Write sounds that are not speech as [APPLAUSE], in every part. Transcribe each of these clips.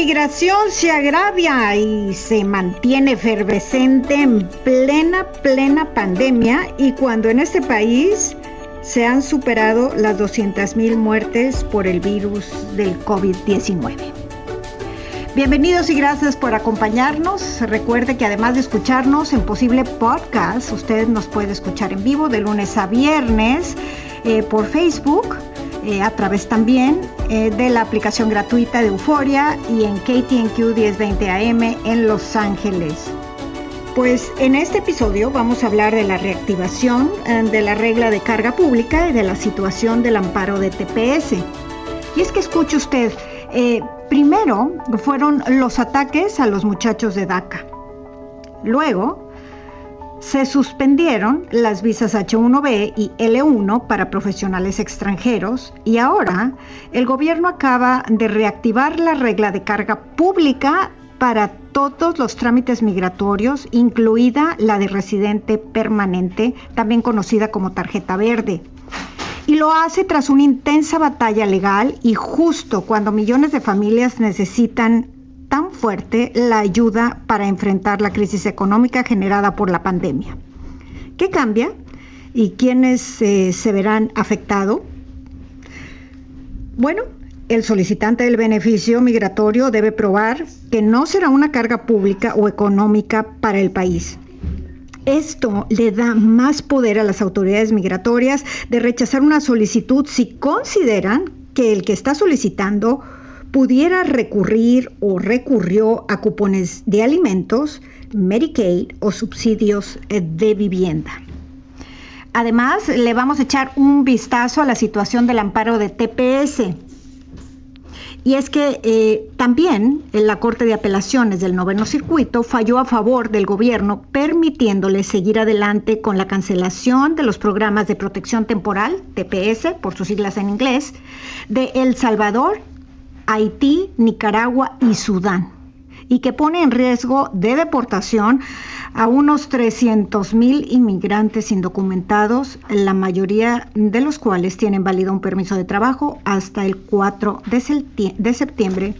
Inmigración se agravia y se mantiene efervescente en plena, plena pandemia y cuando en este país se han superado las 200.000 muertes por el virus del COVID-19. Bienvenidos y gracias por acompañarnos. Recuerde que además de escucharnos en posible podcast, usted nos puede escuchar en vivo de lunes a viernes eh, por Facebook, eh, a través también eh, de la aplicación gratuita de Euforia y en KTNQ 1020 AM en Los Ángeles. Pues en este episodio vamos a hablar de la reactivación de la regla de carga pública y de la situación del amparo de TPS. Y es que escuche usted, Primero fueron los ataques a los muchachos de DACA. Luego se suspendieron las visas H1B y L1 para profesionales extranjeros y ahora el gobierno acaba de reactivar la regla de carga pública para todos los trámites migratorios, incluida la de residente permanente, también conocida como tarjeta verde. Y lo hace tras una intensa batalla legal y justo cuando millones de familias necesitan tan fuerte la ayuda para enfrentar la crisis económica generada por la pandemia. ¿Qué cambia? ¿Y quiénes eh, se verán afectados? Bueno, el solicitante del beneficio migratorio debe probar que no será una carga pública o económica para el país esto le da más poder a las autoridades migratorias de rechazar una solicitud si consideran que el que está solicitando pudiera recurrir o recurrió a cupones de alimentos, Medicaid o subsidios de vivienda. Además, le vamos a echar un vistazo a la situación del amparo de TPS. Y es que eh, también la Corte de Apelaciones del Noveno Circuito falló a favor del gobierno permitiéndole seguir adelante con la cancelación de los programas de protección temporal, TPS, por sus siglas en inglés, de El Salvador, Haití, Nicaragua y Sudán y que pone en riesgo de deportación a unos 300 mil inmigrantes indocumentados, la mayoría de los cuales tienen válido un permiso de trabajo hasta el 4 de septiembre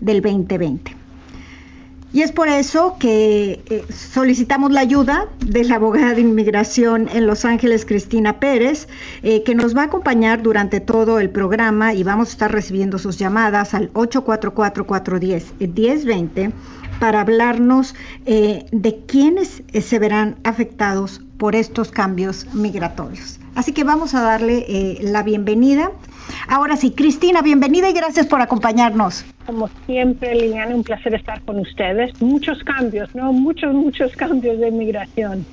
del 2020. Y es por eso que eh, solicitamos la ayuda de la abogada de inmigración en Los Ángeles, Cristina Pérez, eh, que nos va a acompañar durante todo el programa y vamos a estar recibiendo sus llamadas al 844-410-1020 para hablarnos eh, de quiénes se verán afectados por estos cambios migratorios. Así que vamos a darle la bienvenida. Ahora sí, Cristina, bienvenida y gracias por acompañarnos. Como siempre, Liliana, un placer estar con ustedes. Muchos cambios, ¿no? Muchos, muchos cambios de migración.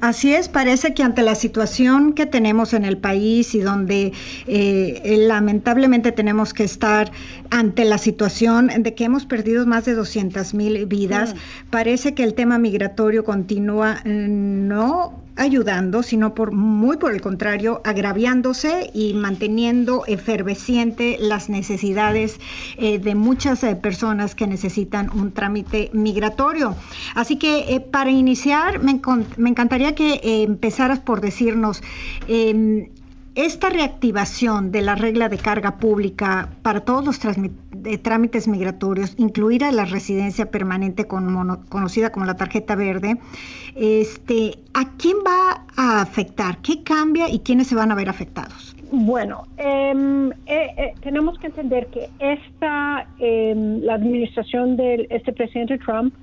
Así es, parece que ante la situación que tenemos en el país y donde eh, lamentablemente tenemos que estar ante la situación de que hemos perdido más de 200 mil vidas, parece que el tema migratorio continúa mm, no ayudando, sino por muy por el contrario, agraviándose y manteniendo efervesciente las necesidades eh, de muchas eh, personas que necesitan un trámite migratorio. Así que eh, para iniciar, me, encantaría que empezaras por decirnos em, esta reactivación de la regla de carga pública para todos los trámites migratorios, incluida la residencia permanente conocida como la tarjeta verde, este, ¿a quién va a afectar? ¿Qué cambia y quiénes se van a ver afectados? Bueno, em, eh, eh, tenemos que entender que esta, em, la administración de este presidente Trump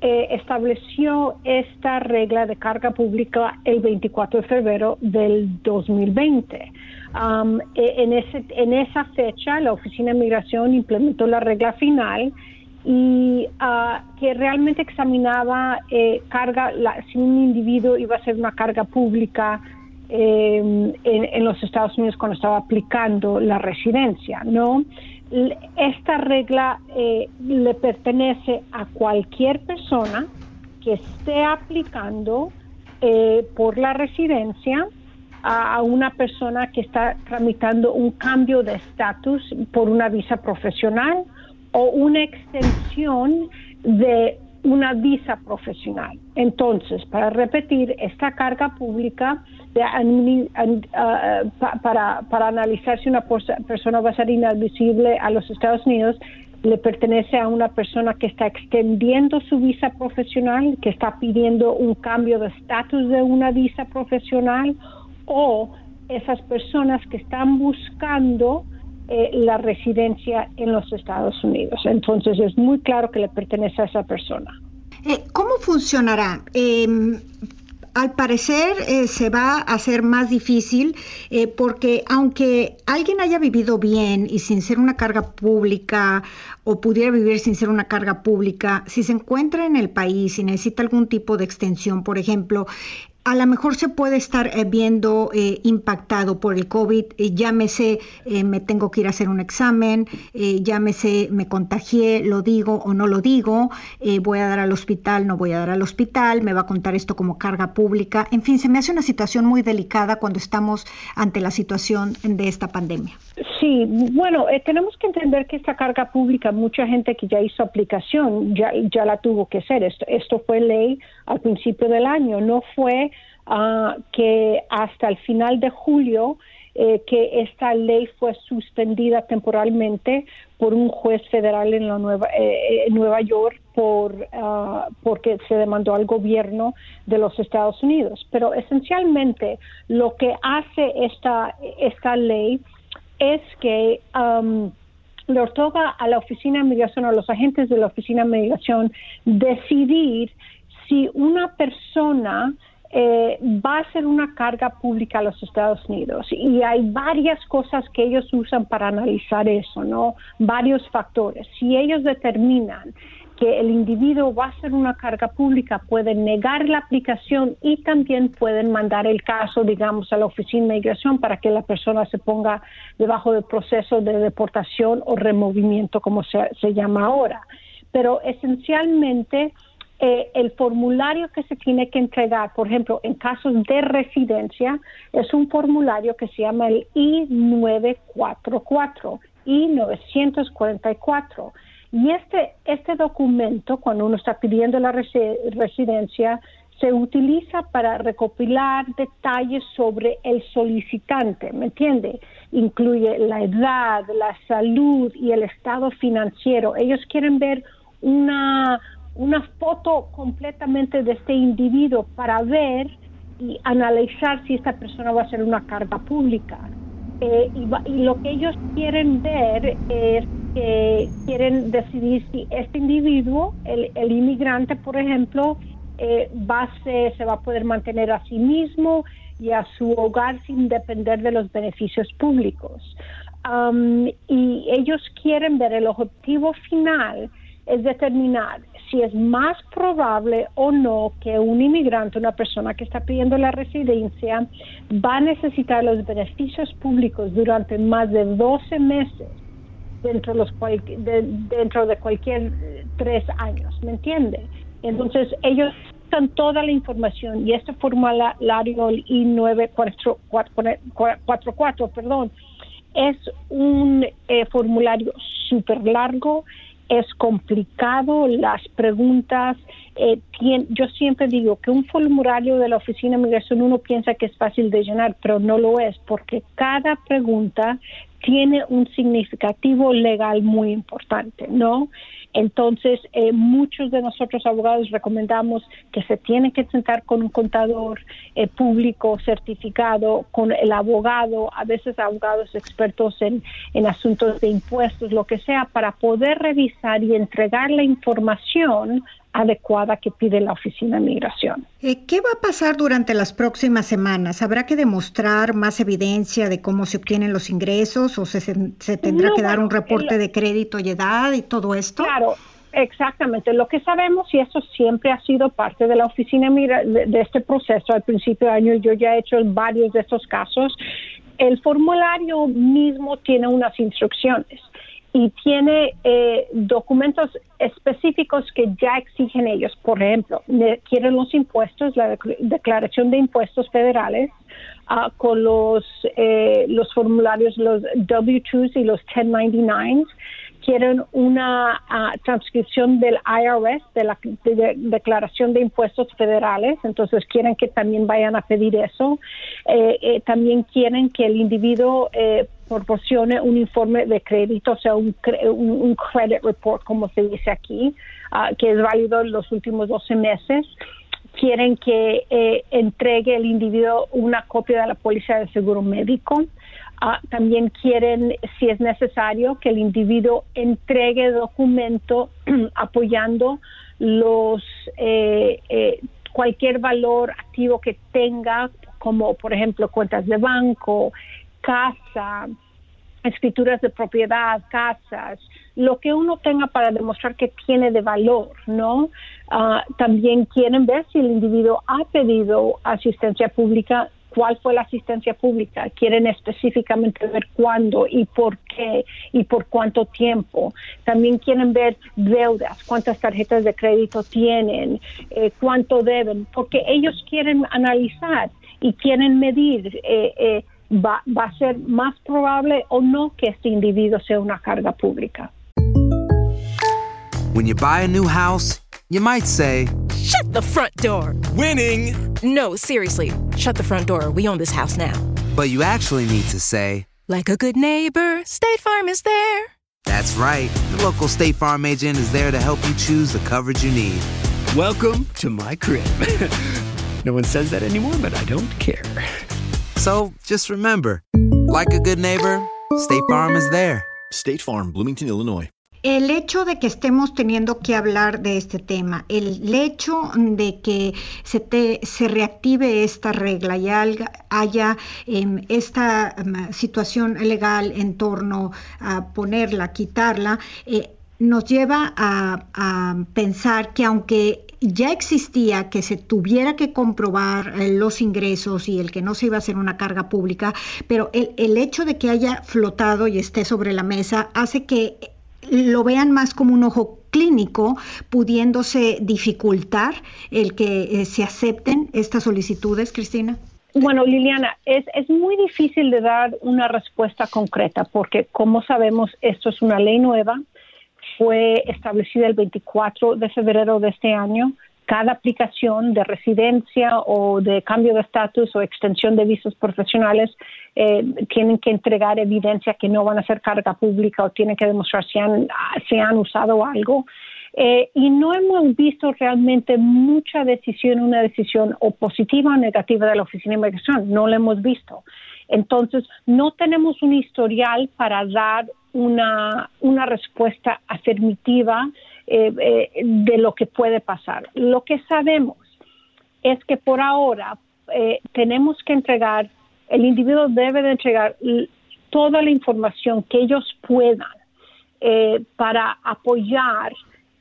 eh, estableció esta regla de carga pública el 24 de febrero del 2020. Um, e, en, ese, en esa fecha, la Oficina de Migración implementó la regla final y uh, que realmente examinaba eh, carga, si un individuo iba a ser una carga pública en, en, los Estados Unidos cuando estaba aplicando la residencia, ¿no? Esta regla le pertenece a cualquier persona que esté aplicando por la residencia a una persona que está tramitando un cambio de estatus por una visa profesional o una extensión de una visa profesional. Entonces, para repetir, esta carga pública de, para, para analizar si una persona va a ser inadmisible a los Estados Unidos le pertenece a una persona que está extendiendo su visa profesional, que está pidiendo un cambio de estatus de una visa profesional o esas personas que están buscando eh, la residencia en los Estados Unidos. Entonces es muy claro que le pertenece a esa persona. Eh, ¿Cómo funcionará? Em, al parecer eh, se va a hacer más difícil porque aunque alguien haya vivido bien y sin ser una carga pública o pudiera vivir sin ser una carga pública, si se encuentra en el país y necesita algún tipo de extensión, por ejemplo, a lo mejor se puede estar eh, viendo eh, impactado por el COVID, eh, llámese me tengo que ir a hacer un examen, llámese me contagié, lo digo o no lo digo, voy a dar al hospital, no voy a dar al hospital, me va a contar esto como carga pública, en fin, se me hace una situación muy delicada cuando estamos ante la situación de esta pandemia. Sí, bueno, tenemos que entender que esta carga pública, mucha gente que ya hizo aplicación ya, ya la tuvo que hacer. Esto, esto fue ley al principio del año, no fue Ah, que hasta el final de julio eh, que esta ley fue suspendida temporalmente por un juez federal en la Nueva, eh, Nueva York por ah, porque se demandó al gobierno de los Estados Unidos. Pero esencialmente lo que hace esta esta ley es que le otorga a la oficina de migración a los agentes de la oficina de migración decidir si una persona eh, va a ser una carga pública a los Estados Unidos y hay varias cosas que ellos usan para analizar eso, ¿no? Varios factores. Si ellos determinan que el individuo va a ser una carga pública, pueden negar la aplicación y también pueden mandar el caso, digamos, a la oficina de migración para que la persona se ponga debajo del proceso de deportación o removimiento, como se, se llama ahora. Pero esencialmente, eh, el formulario que se tiene que entregar, por ejemplo, en casos de residencia, es un formulario que se llama el I-944, I-944. Y este, este documento, cuando uno está pidiendo la residencia, se utiliza para recopilar detalles sobre el solicitante, ¿me entiende? Incluye la edad, la salud y el estado financiero. Ellos quieren ver una, una foto completamente de este individuo para ver y analizar si esta persona va a ser una carga pública. Eh, y, lo que ellos quieren ver es que quieren decidir si este individuo, el, inmigrante, por ejemplo, eh, va se, se va a poder mantener a sí mismo y a su hogar sin depender de los beneficios públicos. Um, y ellos quieren ver el objetivo final es determinar si es más probable o no que un inmigrante, una persona que está pidiendo la residencia, va a necesitar los beneficios públicos durante más de 12 meses dentro, los de, dentro de cualquier tres años, ¿me entiende? Entonces, ellos dan toda la información y este formulario I-944, perdón, es un eh, formulario súper largo, es complicado, las preguntas, eh, yo siempre digo que un formulario de la Oficina de Migración uno piensa que es fácil de llenar, pero no lo es, porque cada pregunta tiene un significativo legal muy importante, ¿no? Entonces, eh, muchos de nosotros abogados recomendamos que se tiene que sentar con un contador eh, público certificado, con el abogado, a veces abogados expertos en, en asuntos de impuestos, lo que sea, para poder revisar y entregar la información adecuada que pide la Oficina de Migración. Eh, ¿Qué va a pasar durante las próximas semanas? ¿Habrá que demostrar más evidencia de cómo se obtienen los ingresos o se, se tendrá que dar un reporte de crédito y edad y todo esto? Claro, Exactamente, lo que sabemos, y eso siempre ha sido parte de la oficina de, de este proceso, al principio de año yo ya he hecho varios de estos casos, el formulario mismo tiene unas instrucciones y tiene eh, documentos específicos que ya exigen ellos. Por ejemplo, quieren los impuestos, la declaración de impuestos federales, uh, con los, eh, los formularios, los W-2s y los 1099s quieren una ah, transcripción del IRS, de la Declaración de Impuestos Federales, entonces quieren que también vayan a pedir eso. Eh, eh, también quieren que el individuo eh, proporcione un informe de crédito, o sea, un, un, credit report, como se dice aquí, ah, que es válido en los últimos 12 meses. Quieren que entregue el individuo una copia de la póliza de seguro médico, Ah, también quieren, si es necesario, que el individuo entregue documento [CLEARS THROAT] apoyando los eh, eh, cualquier valor activo que tenga, como por ejemplo cuentas de banco, casa, escrituras de propiedad, casas, lo que uno tenga para demostrar que tiene de valor, ¿no? Ah, también quieren ver si el individuo ha pedido asistencia pública cuál fue la asistencia pública, quieren específicamente ver cuándo y por qué y por cuánto tiempo. También quieren ver deudas, cuántas tarjetas de crédito tienen, eh, cuánto deben, porque ellos quieren analizar y quieren medir. Eh, eh, va, va a ser más probable o no que este individuo sea una carga pública. When you buy a new house, you might say, Shut the front door! Winning! No, seriously, shut the front door. We own this house now. But you actually need to say, Like a good neighbor, State Farm is there. That's right. The local State Farm agent is there to help you choose the coverage you need. Welcome to my crib. [LAUGHS] no one says that anymore, but I don't care. So just remember, like a good neighbor, State Farm is there. State Farm, Bloomington, Illinois. El hecho de que estemos teniendo que hablar de este tema, el hecho de que se, te, se reactive esta regla y haya em, esta em, situación legal en torno a ponerla, quitarla, eh, nos lleva a, pensar que aunque ya existía que se tuviera que comprobar eh, los ingresos y el que no se iba a hacer una carga pública, pero el, el hecho de que haya flotado y esté sobre la mesa hace que lo vean más como un ojo clínico, pudiéndose dificultar el que eh, se acepten estas solicitudes, Cristina? Bueno, Liliana, es, es muy difícil de dar una respuesta concreta porque, como sabemos, esto es una ley nueva, fue establecida el 24 de febrero de este año cada aplicación de residencia o de cambio de estatus o extensión de visas profesionales eh, tienen que entregar evidencia que no van a ser carga pública o tienen que demostrar si han, si han usado algo. Eh, y no hemos visto realmente mucha decisión, una decisión o positiva o negativa de la Oficina de Inmigración. No la hemos visto. Entonces, no tenemos un historial para dar una, una respuesta afirmativa eh, eh, de lo que puede pasar. Lo que sabemos es que por ahora eh, tenemos que entregar, el individuo debe de entregar toda la información que ellos puedan para apoyar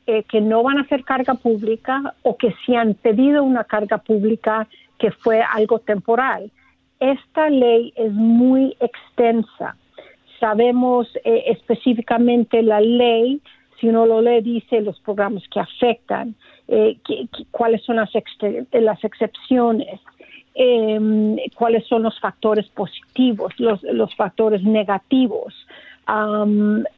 que no van a hacer carga pública o que si han pedido una carga pública que fue algo temporal. Esta ley es muy extensa. Sabemos específicamente la ley si uno lo lee, dice los programas que afectan, eh, cuáles son las, las excepciones, em, cuáles son los factores positivos, los, los factores negativos, a,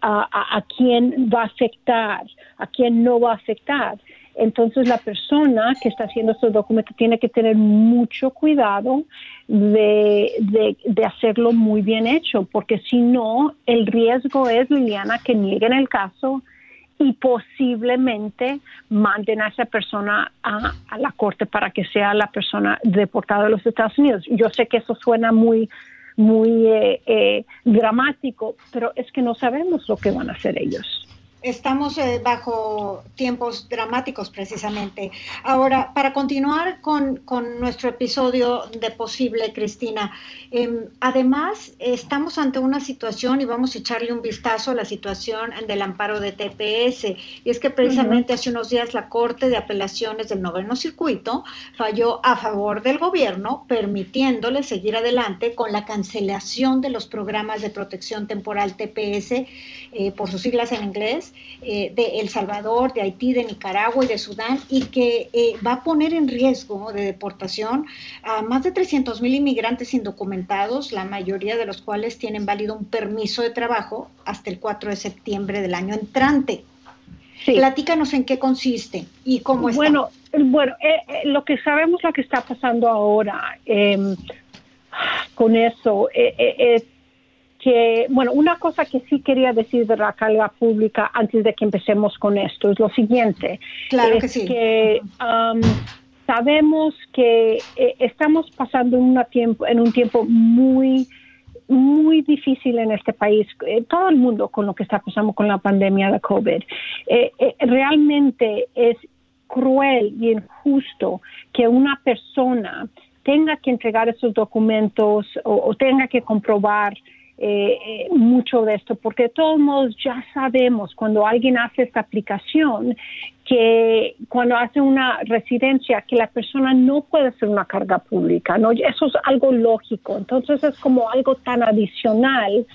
a, quién va a afectar, a quién no va a afectar. Entonces la persona que está haciendo estos documentos tiene que tener mucho cuidado de, de, de, hacerlo muy bien hecho, porque si no, el riesgo es, Liliana, que nieguen el caso, y posiblemente manden a esa persona a, la corte para que sea la persona deportada de los Estados Unidos. Yo sé que eso suena muy muy eh, eh, dramático, pero es que no sabemos lo que van a hacer ellos. Estamos eh, bajo tiempos dramáticos precisamente. Ahora, para continuar con, nuestro episodio de posible, Cristina, em, además estamos ante una situación y vamos a echarle un vistazo a la situación del amparo de TPS. Y es que precisamente hace unos días la Corte de Apelaciones del Noveno Circuito falló a favor del gobierno, permitiéndole seguir adelante con la cancelación de los programas de protección temporal TPS, eh, por sus siglas en inglés eh, de El Salvador, de Haití, de Nicaragua y de Sudán y que eh, va a poner en riesgo de deportación a más de 300 mil inmigrantes indocumentados, la mayoría de los cuales tienen válido un permiso de trabajo hasta el 4 de septiembre del año entrante. Platícanos en qué consiste y cómo está. Bueno, bueno eh, lo que sabemos, lo que está pasando ahora em, con eso es que, bueno, una cosa que sí quería decir de la carga pública antes de que empecemos con esto es lo siguiente. Claro es que sí. Que, um, sabemos que eh, estamos pasando en, una tiempo, en un tiempo muy muy difícil en este país, eh, todo el mundo con lo que está pasando con la pandemia de COVID. Eh, realmente es cruel y injusto que una persona tenga que entregar esos documentos o tenga que comprobar eh, eh, mucho de esto, porque todos ya sabemos cuando alguien hace esta aplicación que cuando hace una residencia que la persona no puede ser una carga pública, ¿no? Eso es algo lógico, entonces es como algo tan adicional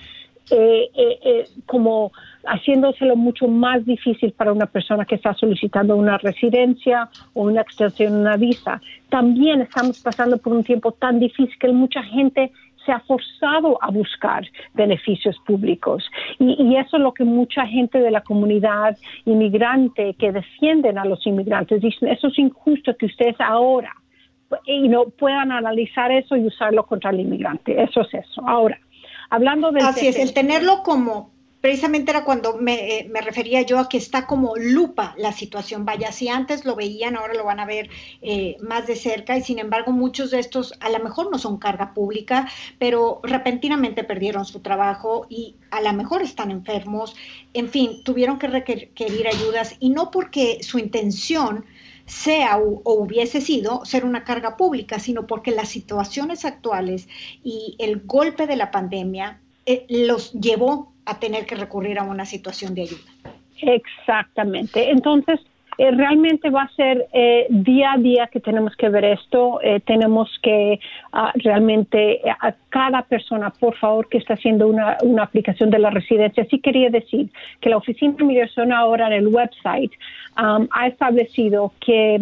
eh, eh, como haciéndoselo mucho más difícil para una persona que está solicitando una residencia o una extensión de una visa. También estamos pasando por un tiempo tan difícil que mucha gente se ha forzado a buscar beneficios públicos. Y, eso es lo que mucha gente de la comunidad inmigrante que defienden a los inmigrantes dicen, eso es injusto que ustedes ahora y no puedan analizar eso y usarlo contra el inmigrante. Eso es eso. Ahora, hablando de... Así es, el tenerlo como precisamente era cuando eh, me, refería yo a que está como lupa la situación. Vaya, si antes lo veían, ahora lo van a ver eh, más de cerca y sin embargo muchos de estos a lo mejor no son carga pública, pero repentinamente perdieron su trabajo y a lo mejor están enfermos. En fin, tuvieron que requerir ayudas y no porque su intención sea o, hubiese sido ser una carga pública, sino porque las situaciones actuales y el golpe de la pandemia eh, los llevó a tener que recurrir a una situación de ayuda. Exactamente. Entonces, eh, realmente va a ser eh, día a día que tenemos que ver esto. Eh, tenemos que ah, realmente a cada persona, por favor, que está haciendo una, una, aplicación de la residencia. Sí quería decir que la Oficina de Inmigración ahora en el website ha establecido que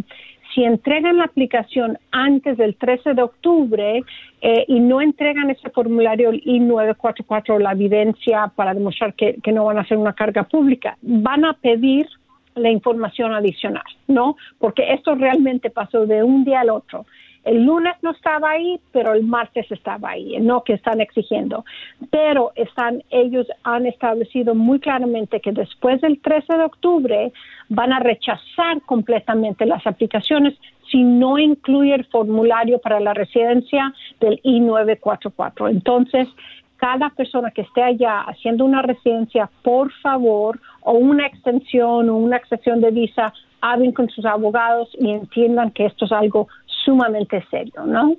si entregan la aplicación antes del 13 de octubre eh, y no entregan ese formulario I-944, la evidencia para demostrar que, que no van a hacer una carga pública, van a pedir la información adicional, ¿no? Porque esto realmente pasó de un día al otro. El lunes no estaba ahí, pero el martes estaba ahí, no que están exigiendo. Pero están, ellos han establecido muy claramente que después del 13 de octubre van a rechazar completamente las aplicaciones si no incluye el formulario para la residencia del I-944. Entonces, cada persona que esté allá haciendo una residencia, por favor, o una extensión o una extensión de visa, hablen con sus abogados y entiendan que esto es algo sumamente serio, ¿no?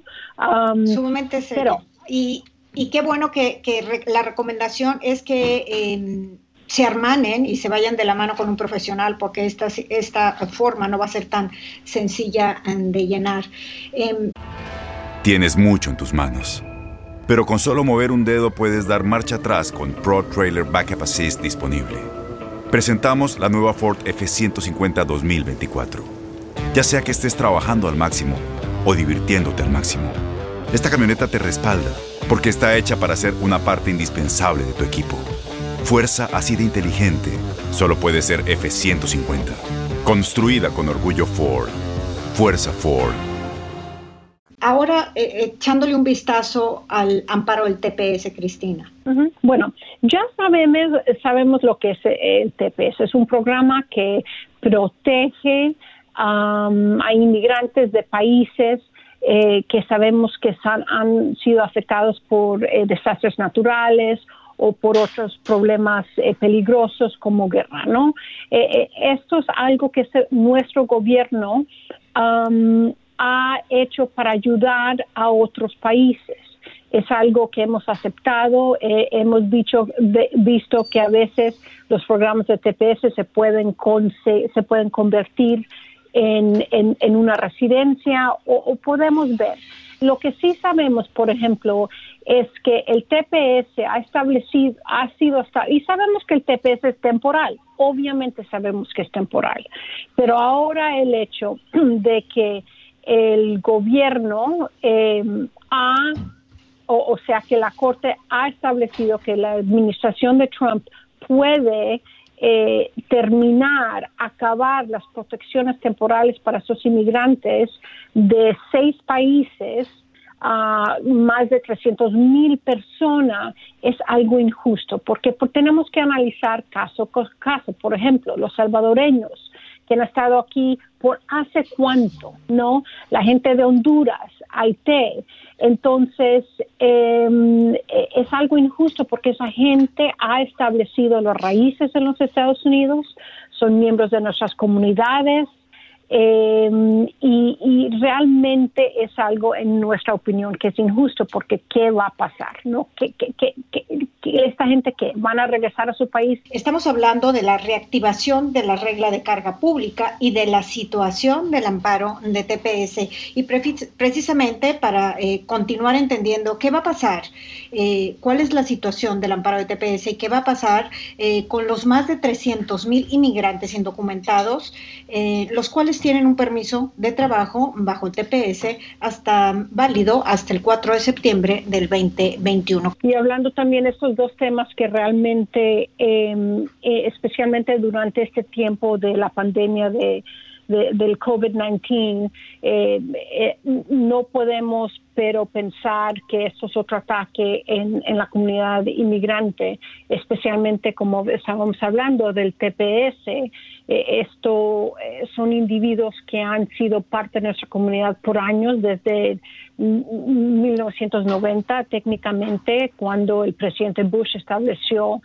sumamente serio. y, y qué bueno que, la recomendación es que em, se armanen y se vayan de la mano con un profesional porque esta, esta forma no va a ser tan sencilla em, de llenar. Em, Tienes mucho en tus manos, pero con solo mover un dedo puedes dar marcha atrás con Pro Trailer Backup Assist disponible. Presentamos la nueva Ford F150 2024 ya sea que estés trabajando al máximo o divirtiéndote al máximo. Esta camioneta te respalda porque está hecha para ser una parte indispensable de tu equipo. Fuerza así de inteligente solo puede ser F-150. Construida con orgullo Ford. Fuerza Ford. Ahora, eh, echándole un vistazo al amparo del TPS, Cristina. Bueno, ya sabemos, sabemos lo que es el TPS. Es un programa que protege hay inmigrantes de países eh, que sabemos que han sido afectados por eh, desastres naturales o por otros problemas eh, peligrosos como guerra, ¿no? Eh, esto es algo que nuestro gobierno ha hecho para ayudar a otros países. Es algo que hemos aceptado, hemos dicho, visto que a veces los programas de TPS se pueden, se pueden convertir en, en, una residencia o podemos ver. Lo que sí sabemos, por ejemplo, es que el TPS ha establecido, ha sido hasta, y sabemos que el TPS es temporal, obviamente sabemos que es temporal, pero ahora el hecho [CLEARS THROAT] de que el gobierno em, ha, o, sea, que la Corte ha establecido que la administración de Trump puede eh, terminar, acabar las protecciones temporales para esos inmigrantes de seis países a más de 300 mil personas es algo injusto, porque, tenemos que analizar caso por caso. Por ejemplo, los salvadoreños que han estado aquí por hace cuánto, ¿no? La gente de Honduras, Haití. Entonces, em, e, es algo injusto porque esa gente ha establecido las raíces en los Estados Unidos, son miembros de nuestras comunidades, eh, y, realmente es algo, en nuestra opinión, que es injusto, porque ¿qué va a pasar? ¿No? ¿Qué, qué, qué, esta gente que van a regresar a su país? Estamos hablando de la reactivación de la regla de carga pública y de la situación del amparo de TPS. Y precisamente para eh, continuar entendiendo qué va a pasar, eh, cuál es la situación del amparo de TPS y qué va a pasar eh, con los más de 300 mil inmigrantes indocumentados, los cuales tienen un permiso de trabajo bajo TPS hasta válido hasta el 4 de septiembre del 2021. Y hablando también de estos dos temas que realmente, em, eh, especialmente durante este tiempo de la pandemia de del COVID-19, eh, eh, no podemos pero pensar que esto es otro ataque en, en, la comunidad inmigrante, especialmente como estábamos hablando del TPS. Eh, esto son individuos que han sido parte de nuestra comunidad por años, desde 1990 técnicamente, cuando el presidente Bush estableció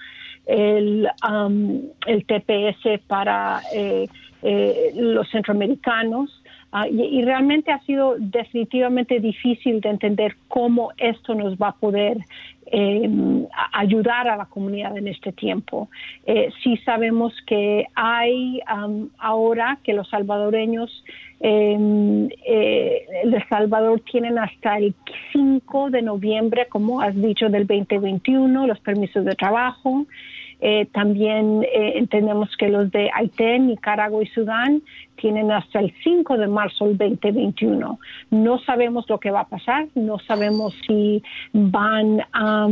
el, um, el TPS para eh, los centroamericanos. Ah, y, realmente ha sido definitivamente difícil de entender cómo esto nos va a poder em, ayudar a la comunidad en este tiempo. Eh, sí sabemos que hay ahora que los salvadoreños em, eh, El Salvador tienen hasta el 5 de noviembre, como has dicho, del 2021, los permisos de trabajo. Eh, también eh, entendemos que los de Haití, Nicaragua y Sudán tienen hasta el 5 de marzo del 2021. No sabemos lo que va a pasar, no sabemos si van a,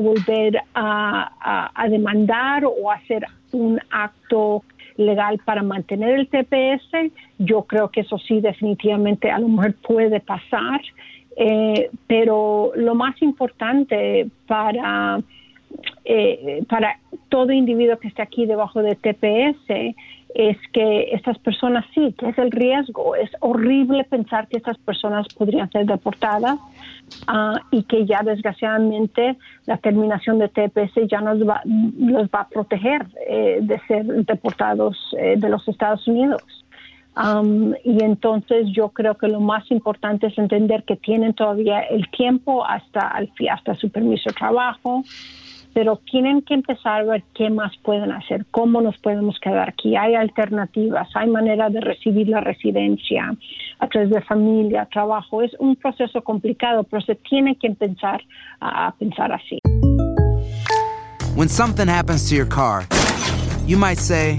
volver a, demandar o hacer un acto legal para mantener el TPS. Yo creo que eso sí definitivamente a lo mejor puede pasar, eh, pero lo más importante para eh, para todo individuo que esté aquí debajo de TPS es que estas personas sí, que es el riesgo. Es horrible pensar que estas personas podrían ser deportadas ah, y que ya desgraciadamente la terminación de TPS ya nos va, los va a proteger eh, de ser deportados eh, de los Estados Unidos. y entonces yo creo que lo más importante es entender que tienen todavía el tiempo hasta, hasta su permiso de trabajo, pero tienen que empezar a ver qué más pueden hacer, cómo nos podemos quedar aquí. Hay alternativas, hay manera de recibir la residencia a través de familia, trabajo. Es un proceso complicado, pero se tiene que empezar a pensar así. When something happens to your car, you might say,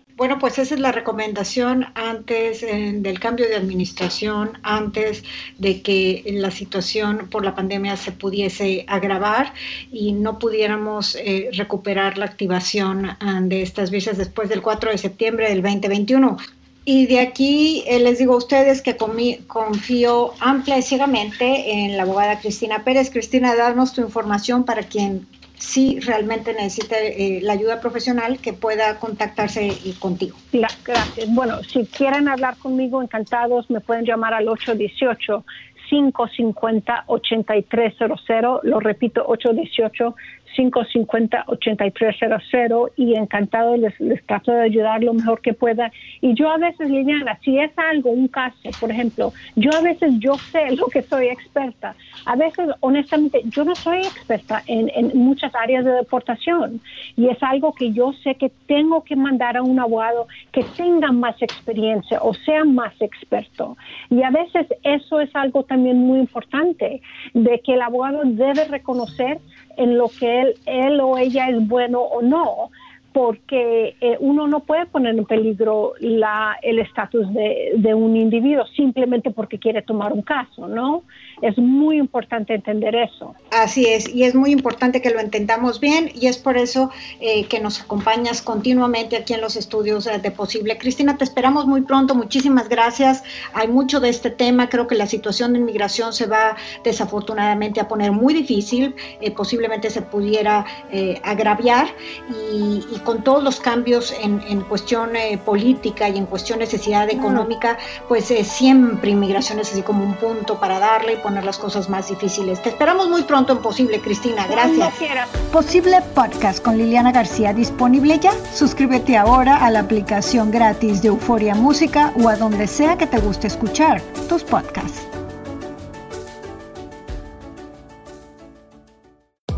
Bueno, pues esa es la recomendación antes eh, del cambio de administración, antes de que la situación por la pandemia se pudiese agravar y no pudiéramos eh, recuperar la activación ah, de estas visas después del 4 de septiembre del 2021. Y de aquí eh, les digo a ustedes que confío amplia y ciegamente en la abogada Cristina Pérez. Cristina, danos tu información para quien si realmente necesita eh, la ayuda profesional, que pueda contactarse contigo. Gracias. Bueno, si quieren hablar conmigo, encantados, me pueden llamar al 818. 550-8300, lo repito, 818 550-8300 y encantado les, les trato de ayudar lo mejor que pueda. Y yo a veces, Liliana, si es algo, un caso, por ejemplo, yo a veces yo sé lo que soy experta. A veces, honestamente, yo no soy experta en, en muchas áreas de deportación y es algo que yo sé que tengo que mandar a un abogado que tenga más experiencia o sea más experto. Y a veces eso es algo también muy importante, de que el abogado debe reconocer en lo que él, él o ella es bueno o no, porque eh, uno no puede poner en peligro la, el estatus de, de, un individuo simplemente porque quiere tomar un caso, ¿no? Es muy importante entender eso. Así es, y es muy importante que lo entendamos bien y es por eso eh, que nos acompañas continuamente aquí en los estudios de Posible. Cristina, te esperamos muy pronto, muchísimas gracias. Hay mucho de este tema, creo que la situación de inmigración se va desafortunadamente a poner muy difícil, eh, posiblemente se pudiera eh, agraviar y, con todos los cambios en, en cuestión política y en cuestión necesidad económica, pues siempre inmigración es así como un punto para darle y las cosas más difíciles. Te esperamos muy pronto en Posible, Cristina. Gracias. Posible Podcast con Liliana García disponible ya. Suscríbete ahora a la aplicación gratis de Euforia Música o a donde sea que te guste escuchar tus podcasts.